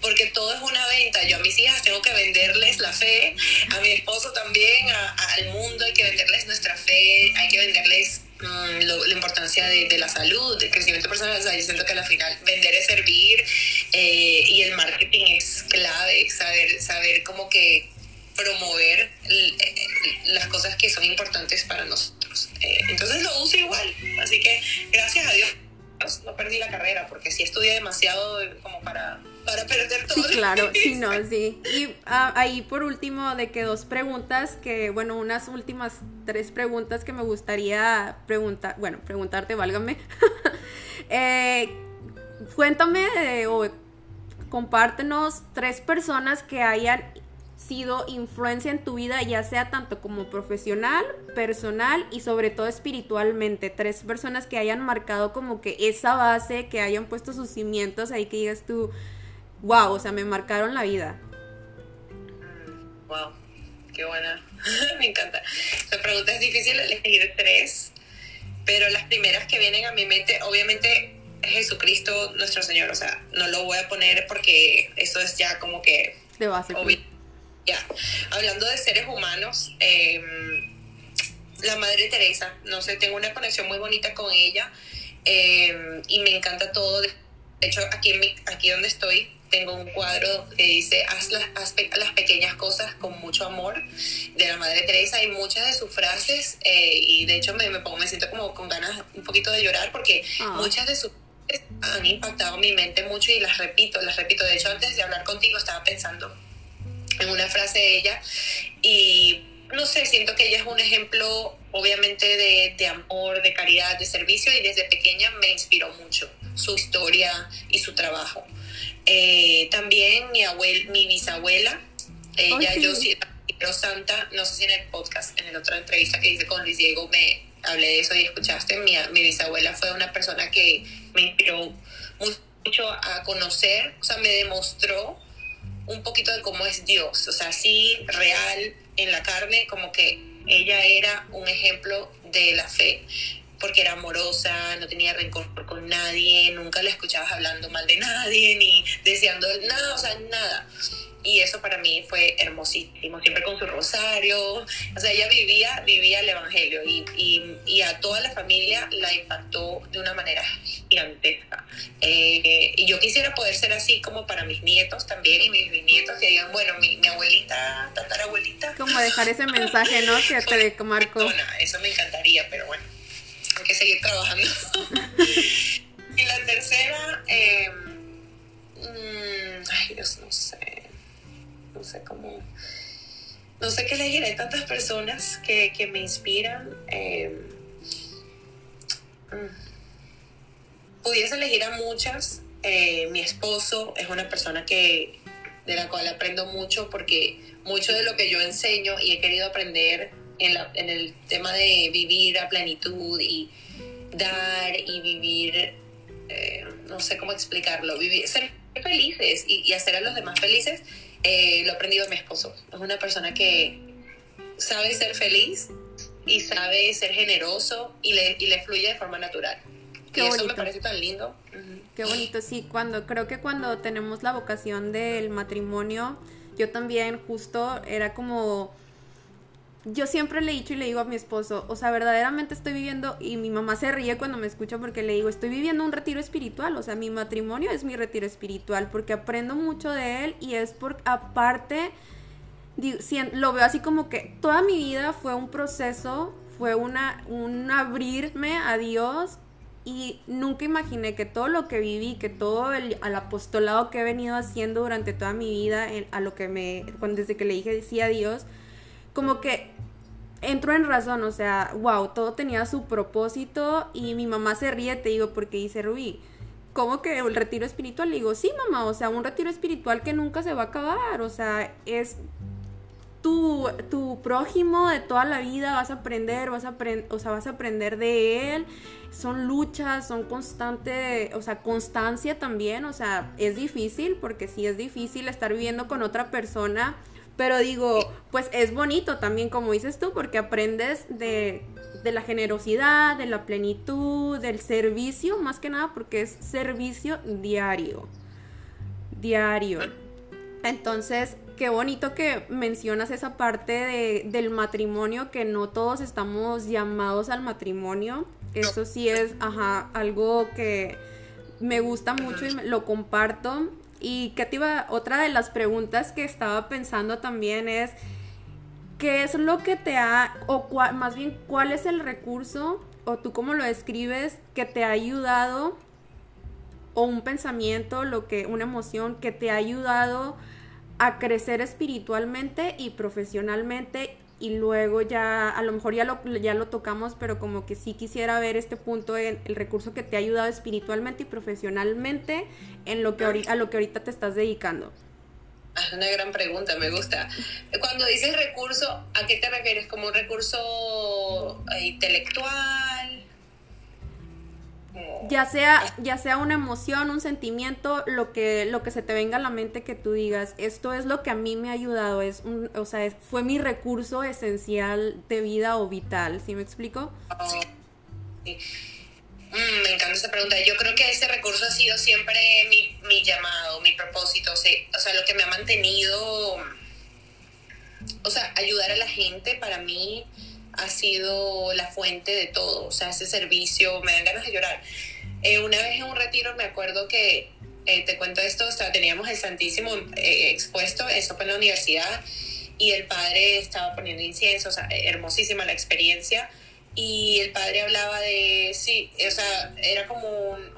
porque todo es una venta. Yo a mis hijas tengo que venderles la fe, a mi esposo también, al mundo hay que venderles nuestra fe, hay que venderles mm, la importancia de, la salud, del crecimiento personal. O sea, yo siento que al final vender es servir eh, y el marketing es clave, saber, saber cómo que promover eh, las cosas que son importantes para nosotros. Eh, entonces lo uso igual. Así que gracias a Dios no perdí la carrera porque sí estudié demasiado como para, para perder todo. Sí, claro, sí, no, sí. Y ah, ahí por último, de que dos preguntas, que bueno, unas últimas tres preguntas que me gustaría preguntar, bueno, preguntarte, válgame. eh, cuéntame eh, o compártenos tres personas que hayan sido influencia en tu vida, ya sea tanto como profesional, personal y sobre todo espiritualmente. Tres personas que hayan marcado como que esa base, que hayan puesto sus cimientos ahí que digas tú, wow, o sea, me marcaron la vida. Wow, qué buena. me encanta. La pregunta es difícil elegir tres, pero las primeras que vienen a mi mente, obviamente Jesucristo nuestro Señor, o sea, no lo voy a poner porque eso es ya como que... De base. Ya, hablando de seres humanos, eh, la Madre Teresa, no sé, tengo una conexión muy bonita con ella eh, y me encanta todo. De hecho, aquí, en mi, aquí donde estoy, tengo un cuadro que dice haz las, haz las, pequeñas cosas con mucho amor de la Madre Teresa y muchas de sus frases eh, y de hecho me, me, pongo, me siento como con ganas un poquito de llorar porque oh. muchas de sus han impactado mi mente mucho y las repito, las repito. De hecho, antes de hablar contigo estaba pensando en una frase de ella y no sé, siento que ella es un ejemplo obviamente de, de, amor, de caridad, de servicio y desde pequeña me inspiró mucho su historia y su trabajo. Eh, también mi, abuel, mi bisabuela, ella, oh, sí. yo Santa, no sé si en el podcast, en la otra entrevista que hice con Luis Diego me hablé de eso y escuchaste, mi, mi bisabuela fue una persona que me inspiró mucho a conocer, o sea, me demostró un poquito de cómo es Dios, o sea, así real en la carne, como que ella era un ejemplo de la fe, porque era amorosa, no tenía rencor con nadie, nunca la escuchabas hablando mal de nadie, ni deseando nada, o sea, nada y eso para mí fue hermosísimo, siempre con su rosario, o sea, ella vivía, vivía el Evangelio y, y, y a toda la familia la impactó de una manera gigantesca. Eh, y yo quisiera poder ser así como para mis nietos también y mis bisnietos que digan, bueno, mi, mi abuelita, tatarabuelita. Como dejar ese mensaje, ¿no? Que te marcó. Eso me encantaría, pero bueno, hay que seguir trabajando. y la tercera, eh, mmm, ay Dios, no sé no sé cómo, no sé qué elegir, hay tantas personas que, que me inspiran. Eh, pudiese elegir a muchas. Eh, mi esposo es una persona que de la cual aprendo mucho porque mucho de lo que yo enseño y he querido aprender en, la, en el tema de vivir a plenitud y dar y vivir, eh, no sé cómo explicarlo, vivir, ser felices y, y hacer a los demás felices eh, lo he aprendido de mi esposo. Es una persona que sabe ser feliz y sabe ser generoso y le, y le fluye de forma natural. Qué y bonito. eso me parece tan lindo. Qué bonito, sí, cuando creo que cuando tenemos la vocación del matrimonio, yo también justo era como yo siempre le he dicho y le digo a mi esposo, o sea, verdaderamente estoy viviendo, y mi mamá se ríe cuando me escucha porque le digo, estoy viviendo un retiro espiritual, o sea, mi matrimonio es mi retiro espiritual, porque aprendo mucho de él y es por, aparte, lo veo así como que toda mi vida fue un proceso, fue una, un abrirme a Dios y nunca imaginé que todo lo que viví, que todo el apostolado que he venido haciendo durante toda mi vida, a lo que me, desde que le dije sí a Dios, como que entró en razón, o sea, wow, todo tenía su propósito y mi mamá se ríe, te digo, porque dice, Rubí, ¿cómo que el retiro espiritual? Le digo, sí, mamá, o sea, un retiro espiritual que nunca se va a acabar, o sea, es tu, tu prójimo de toda la vida, vas a aprender, vas a aprender, o sea, vas a aprender de él, son luchas, son constante, o sea, constancia también, o sea, es difícil, porque sí es difícil estar viviendo con otra persona, pero digo, pues es bonito también, como dices tú, porque aprendes de, de la generosidad, de la plenitud, del servicio, más que nada porque es servicio diario. Diario. Entonces, qué bonito que mencionas esa parte de, del matrimonio, que no todos estamos llamados al matrimonio. Eso sí es, ajá, algo que me gusta mucho y lo comparto. Y que te iba, otra de las preguntas que estaba pensando también es, ¿qué es lo que te ha, o más bien, cuál es el recurso, o tú cómo lo describes, que te ha ayudado, o un pensamiento, lo que, una emoción que te ha ayudado a crecer espiritualmente y profesionalmente y luego ya, a lo mejor ya lo, ya lo tocamos, pero como que sí quisiera ver este punto en el recurso que te ha ayudado espiritualmente y profesionalmente en lo que a lo que ahorita te estás dedicando. Ah, una gran pregunta, me gusta. Cuando dices recurso, ¿a qué te refieres? ¿Como un recurso eh, intelectual? Ya sea, ya sea una emoción, un sentimiento, lo que, lo que se te venga a la mente que tú digas, esto es lo que a mí me ha ayudado, es un, o sea, fue mi recurso esencial de vida o vital, ¿sí me explico? Mm, me encanta esa pregunta. Yo creo que ese recurso ha sido siempre mi, mi llamado, mi propósito, o sea, lo que me ha mantenido, o sea, ayudar a la gente para mí ha sido la fuente de todo, o sea, ese servicio, me dan ganas de llorar. Eh, una vez en un retiro me acuerdo que, eh, te cuento esto, o teníamos el Santísimo eh, expuesto, eso fue en la universidad, y el padre estaba poniendo incienso, o sea, hermosísima la experiencia, y el padre hablaba de, sí, o sea, era como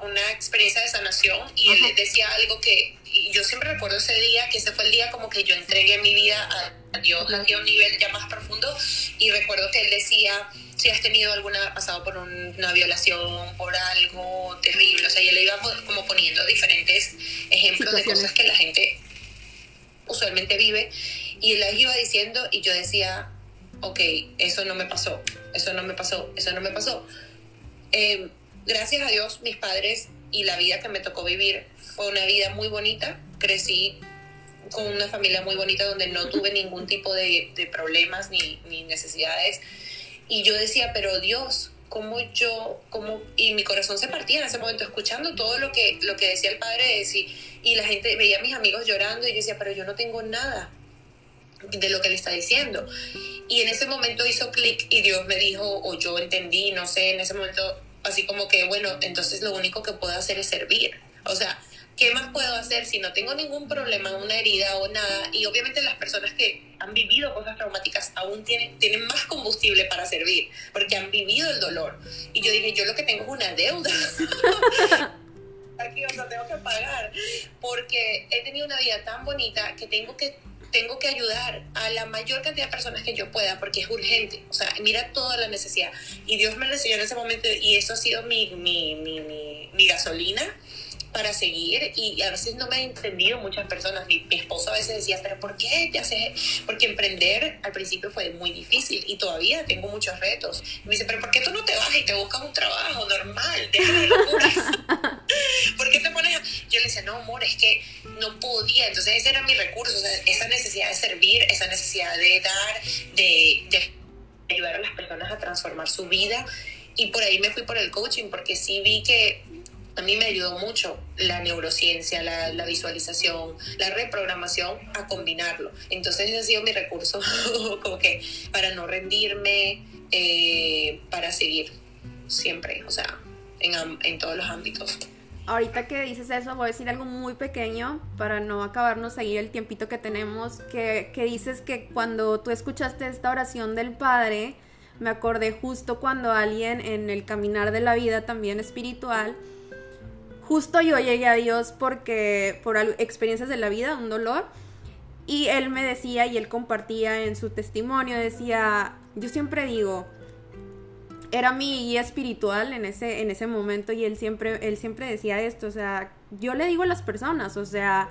una experiencia de sanación, y él decía algo que, y yo siempre recuerdo ese día, que ese fue el día como que yo entregué mi vida a, Dios, a un nivel ya más profundo, y recuerdo que él decía, si has tenido alguna, pasado por una violación, por algo terrible, o sea, y él iba como poniendo diferentes ejemplos de cosas que la gente usualmente vive, y él las iba diciendo, y yo decía, ok, eso no me pasó, eso no me pasó, eso no me pasó. Eh, gracias a Dios, mis padres y la vida que me tocó vivir fue una vida muy bonita. Crecí con una familia muy bonita donde no tuve ningún tipo de, de problemas ni, ni, necesidades. Y yo decía, pero Dios, ¿cómo yo, cómo? Y mi corazón se partía en ese momento escuchando todo lo que, lo que decía el padre de Y la gente veía a mis amigos llorando y yo decía, pero yo no tengo nada de lo que le está diciendo. Y en ese momento hizo clic y Dios me dijo, o yo entendí, no sé, en ese momento así como que, bueno, entonces lo único que puedo hacer es servir. O sea, ¿qué más puedo hacer si no tengo ningún problema, una herida o nada? Y obviamente las personas que han vivido cosas traumáticas aún tienen, tienen más combustible para servir, porque han vivido el dolor. Y yo dije, yo lo que tengo es una deuda. Aquí, o sea, tengo que pagar, porque he tenido una vida tan bonita que tengo que tengo que ayudar a la mayor cantidad de personas que yo pueda porque es urgente. O sea, mira toda la necesidad. Y Dios me recibió en ese momento y eso ha sido mi, mi, mi, mi, mi gasolina para seguir y a veces no me he entendido muchas personas. Mi, esposo a veces decía, pero ¿por qué te haces? Porque emprender al principio fue muy difícil y todavía tengo muchos retos. Y me dice, pero ¿por qué tú no te vas y te buscas un trabajo normal? ¿Por qué te pones? Yo le decía, no, amor, es que no podía. Entonces ese era mi recurso, esa necesidad de servir, esa necesidad de dar, de, de ayudar a las personas a transformar su vida. Y por ahí me fui por el coaching porque sí vi que a mí me ayudó mucho la neurociencia, la, visualización, la reprogramación a combinarlo. Entonces ese ha sido mi recurso como que para no rendirme, eh, para seguir siempre, o sea, en, en todos los ámbitos. Ahorita que dices eso, voy a decir algo muy pequeño para no acabarnos ahí el tiempito que tenemos, que, que dices que cuando tú escuchaste esta oración del Padre, me acordé justo cuando alguien en el caminar de la vida también espiritual, justo yo llegué a Dios porque por experiencias de la vida, un dolor, y él me decía y él compartía en su testimonio, decía, yo siempre digo, era mi guía espiritual en ese, en ese momento y él siempre, él siempre decía esto, o sea, yo le digo a las personas, o sea,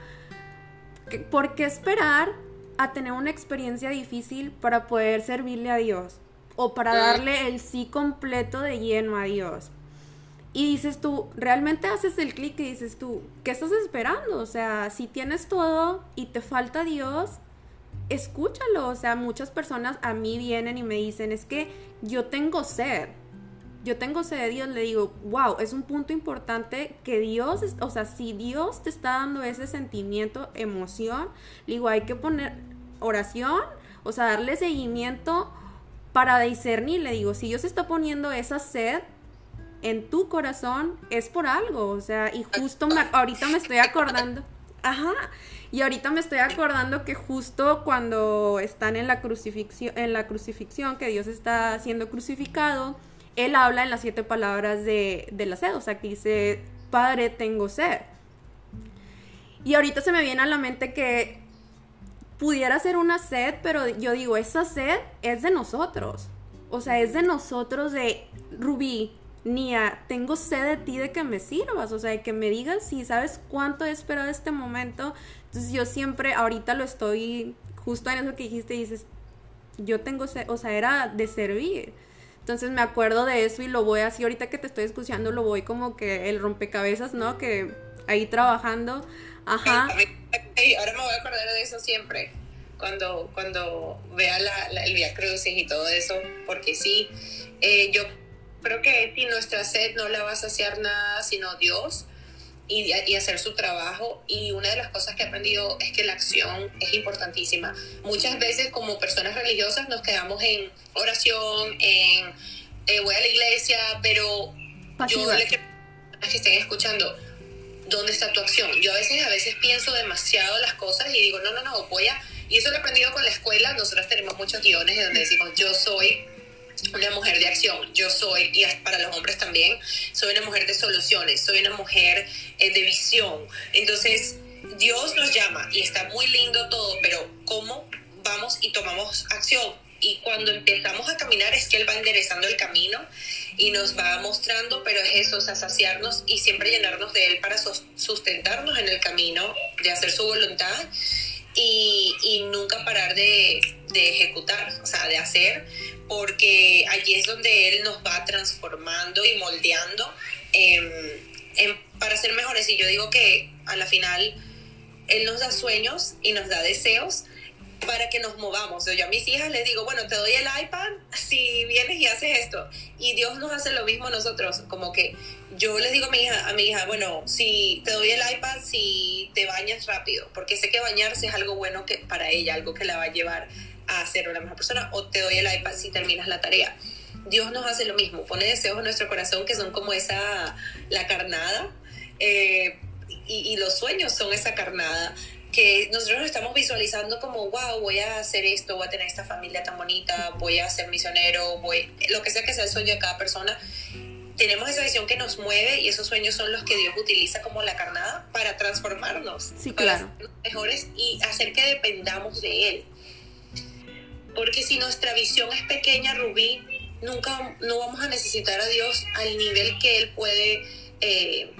¿por qué esperar a tener una experiencia difícil para poder servirle a Dios? O para darle el sí completo de lleno a Dios. Y dices tú, realmente haces el clic y dices tú, ¿qué estás esperando? O sea, si tienes todo y te falta Dios, escúchalo. O sea, muchas personas a mí vienen y me dicen, es que yo tengo sed. Yo tengo sed de Dios, le digo, wow, es un punto importante que Dios, o sea, si Dios te está dando ese sentimiento, emoción, le digo, hay que poner oración, o sea, darle seguimiento para discernir, le digo, si Dios está poniendo esa sed, en tu corazón es por algo, o sea, y justo ahorita me estoy acordando, Ajá. Y ahorita me estoy acordando que justo cuando están en la crucifixión, en la crucifixión, que Dios está siendo crucificado, él habla en las siete palabras de, de la sed, o sea, que dice, Padre, tengo sed. Y ahorita se me viene a la mente que pudiera ser una sed, pero yo digo, esa sed es de nosotros. O sea, es de nosotros de Rubí, Nia, tengo sed de ti de que me sirvas, o sea, de que me digas si sabes cuánto he esperado este momento. Entonces yo siempre, ahorita lo estoy, justo en eso que dijiste, dices, yo tengo sed, o sea, era de servir. Entonces me acuerdo de eso y lo voy así, ahorita que te estoy escuchando, lo voy como que el rompecabezas, ¿no? Que ahí trabajando, ajá. ahora me voy a acordar de eso siempre, cuando, cuando vea la, el Via Crucis y todo eso, porque sí, eh, yo creo que si nuestra sed no la va a saciar nada sino Dios y, y, hacer su trabajo. Y una de las cosas que he aprendido es que la acción es importantísima. Muchas veces como personas religiosas nos quedamos en oración, en eh, voy a la iglesia, pero yo le quiero que estén escuchando. ¿Dónde está tu acción? Yo a veces, a veces pienso demasiado las cosas y digo, no, no, no, voy a... Y eso lo he aprendido con la escuela. Nosotros tenemos muchos guiones donde decimos, yo soy una mujer de acción. Yo soy, y para los hombres también, soy una mujer de soluciones, soy una mujer eh, de visión. Entonces, Dios nos llama y está muy lindo todo, pero ¿cómo vamos y tomamos acción? Y cuando empezamos a caminar es que Él va enderezando el camino y nos va mostrando, pero es eso, o sea, saciarnos y siempre llenarnos de Él para sustentarnos en el camino, de hacer su voluntad y, y nunca parar de, de ejecutar, o sea, de hacer porque allí es donde Él nos va transformando y moldeando para ser mejores. Y yo digo que a la final Él nos da sueños y nos da deseos para que nos movamos. Yo a mis hijas les digo, bueno, te doy el iPad si vienes y haces esto. Y Dios nos hace lo mismo a nosotros, como que yo les digo a mi hija, a mi hija, bueno, si te doy el iPad si te bañas rápido, porque sé que bañarse es algo bueno que para ella, algo que la va a llevar a ser una mejor persona o te doy el iPad si terminas la tarea. Dios nos hace lo mismo, pone deseos en nuestro corazón que son como esa, la carnada, eh, y, los sueños son esa carnada que nosotros estamos visualizando como, wow, voy a hacer esto, voy a tener esta familia tan bonita, voy a ser misionero, voy, lo que sea que sea el sueño de cada persona. Tenemos esa visión que nos mueve y esos sueños son los que Dios utiliza como la carnada para transformarnos, sí, claro. para ser mejores y hacer que dependamos de Él. Porque si nuestra visión es pequeña, Rubí, nunca no vamos a necesitar a Dios al nivel que Él puede eh,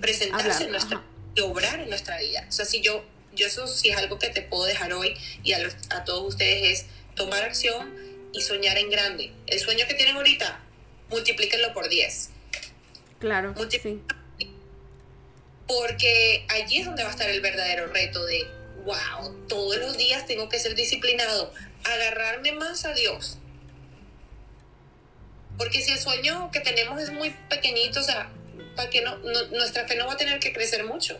presentarse en nuestra y obrar en nuestra vida. O sea, si yo, yo eso sí es algo que te puedo dejar hoy y a, a todos ustedes es tomar acción y soñar en grande. El sueño que tienen ahorita, multiplíquenlo por 10. Claro. sí. Porque allí es donde va a estar el verdadero reto de wow, todos los días tengo que ser disciplinado, agarrarme más a Dios. Porque si el sueño que tenemos es muy pequeñito, o sea, para que nuestra fe no va a tener que crecer mucho.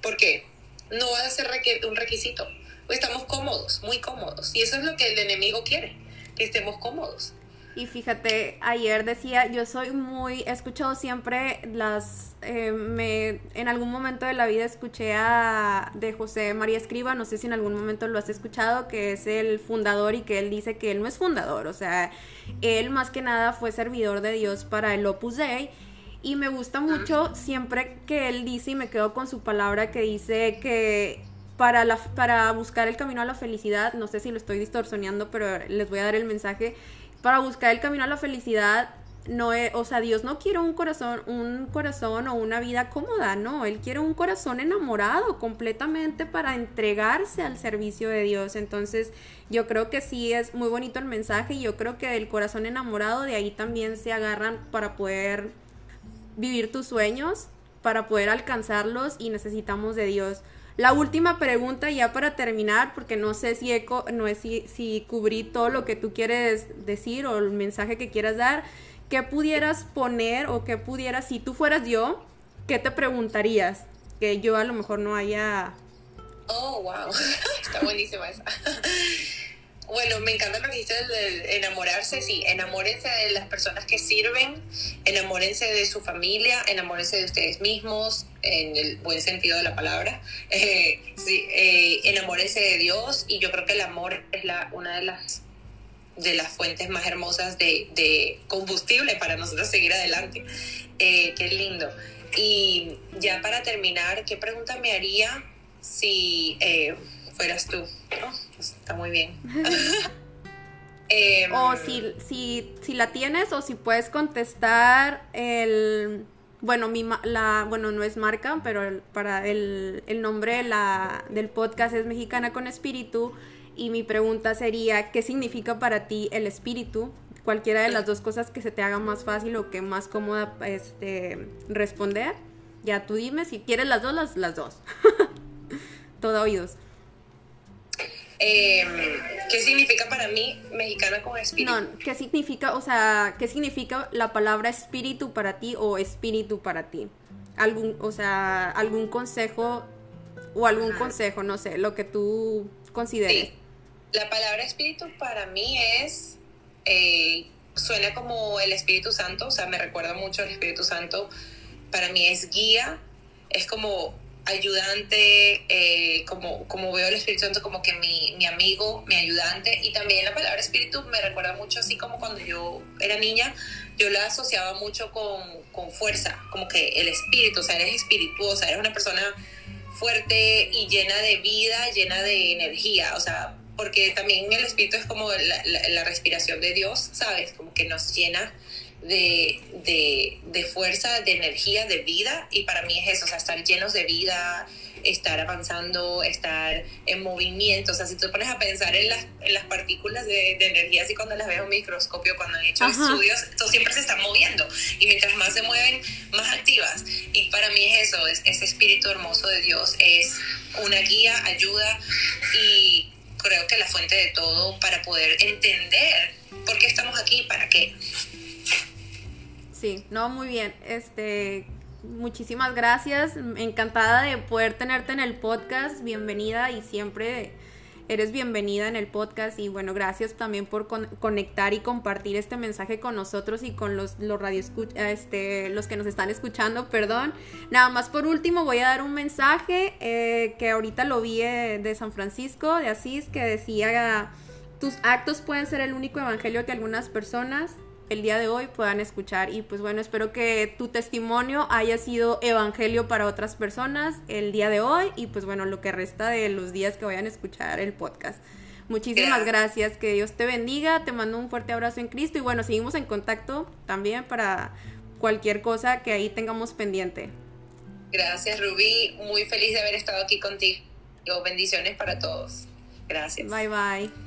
¿Por qué? No va a ser un requisito. Estamos cómodos, muy cómodos. Y eso es lo que el enemigo quiere, que estemos cómodos. Y fíjate, ayer decía, yo soy muy, he escuchado siempre las, eh, en algún momento de la vida escuché a, de José María Escriba, no sé si en algún momento lo has escuchado, que es el fundador y que él dice que él no es fundador, o sea, él más que nada fue servidor de Dios para el Opus Dei. Y me gusta mucho siempre que él dice, y me quedo con su palabra, que dice que para, la, para buscar el camino a la felicidad, no sé si lo estoy distorsionando, pero les voy a dar el mensaje, para buscar el camino a la felicidad, no es, o sea, Dios no quiere un corazón, un corazón o una vida cómoda, no, Él quiere un corazón enamorado completamente para entregarse al servicio de Dios. Entonces, yo creo que sí es muy bonito el mensaje y yo creo que el corazón enamorado de ahí también se agarran para poder vivir tus sueños, para poder alcanzarlos y necesitamos de Dios. La última pregunta ya para terminar, porque no sé si, eco, no es si, si cubrí todo lo que tú quieres decir o el mensaje que quieras dar, ¿qué pudieras poner o qué pudieras, si tú fueras yo, qué te preguntarías? Que yo a lo mejor no haya... Oh, wow, está buenísima esa. Bueno, me encanta lo que dijiste de enamorarse, sí, enamórense de las personas que sirven, enamórense de su familia, enamórense de ustedes mismos, en el buen sentido de la palabra, eh, sí, eh, enamórense de Dios y yo creo que el amor es la, una de las de las fuentes más hermosas de, combustible para nosotros seguir adelante. Eh, qué lindo. Y ya para terminar, ¿qué pregunta me haría si eh, fueras tú? Pues, está muy bien. Em, o si, si, si la tienes o si puedes contestar el... Bueno, mi, la, bueno, no es marca, pero para el, el nombre la, del podcast es Mexicana con Espíritu. Y mi pregunta sería, ¿qué significa para ti el espíritu? Cualquiera de las dos cosas que se te haga más fácil o que más cómoda este, responder. Ya tú dime, si quieres las dos, las, las dos. Todo oídos. Em, ¿Qué significa para mí mexicana con espíritu? No, ¿qué significa, o sea, qué significa la palabra espíritu para ti o espíritu para ti? Algún, o sea, algún consejo o algún consejo, no sé, lo que tú consideres. La palabra espíritu para mí es, eh, suena como el Espíritu Santo, o sea, me recuerda mucho al Espíritu Santo. Para mí es guía, es como ayudante, eh, como, como veo el Espíritu Santo como que mi, mi, amigo, mi ayudante. Y también la palabra espíritu me recuerda mucho así como cuando yo era niña, yo la asociaba mucho con, con fuerza, como que el espíritu, o sea, eres espirituosa, eres una persona fuerte y llena de vida, llena de energía, o sea, porque también el espíritu es como la, respiración de Dios, ¿sabes? Como que nos llena de, de, de, fuerza, de energía, de vida, y para mí es eso, o sea, estar llenos de vida, estar avanzando, estar en movimiento. O sea, si tú pones a pensar en las, en las partículas de, de energía, así cuando las veo en microscopio, cuando han hecho estudios, esto siempre se están moviendo. Y mientras más se mueven, más activas. Y para mí es eso, es, ese espíritu hermoso de Dios es una guía, ayuda y creo que la fuente de todo para poder entender por qué estamos aquí, para qué. Sí, no, muy bien. Este, muchísimas gracias. Encantada de poder tenerte en el podcast. Bienvenida y siempre eres bienvenida en el podcast. Y bueno, gracias también por conectar y compartir este mensaje con nosotros y con los, los este, los que nos están escuchando, perdón. Nada más por último voy a dar un mensaje eh, que ahorita lo vi eh, de San Francisco, de Asís, que decía, tus actos pueden ser el único evangelio que algunas personas el día de hoy puedan escuchar. Y pues bueno, espero que tu testimonio haya sido evangelio para otras personas el día de hoy y pues bueno, lo que resta de los días que vayan a escuchar el podcast. Muchísimas gracias, que Dios te bendiga, te mando un fuerte abrazo en Cristo y bueno, seguimos en contacto también para cualquier cosa que ahí tengamos pendiente. Gracias Rubí, muy feliz de haber estado aquí contigo. Bendiciones para todos. Gracias. Bye bye.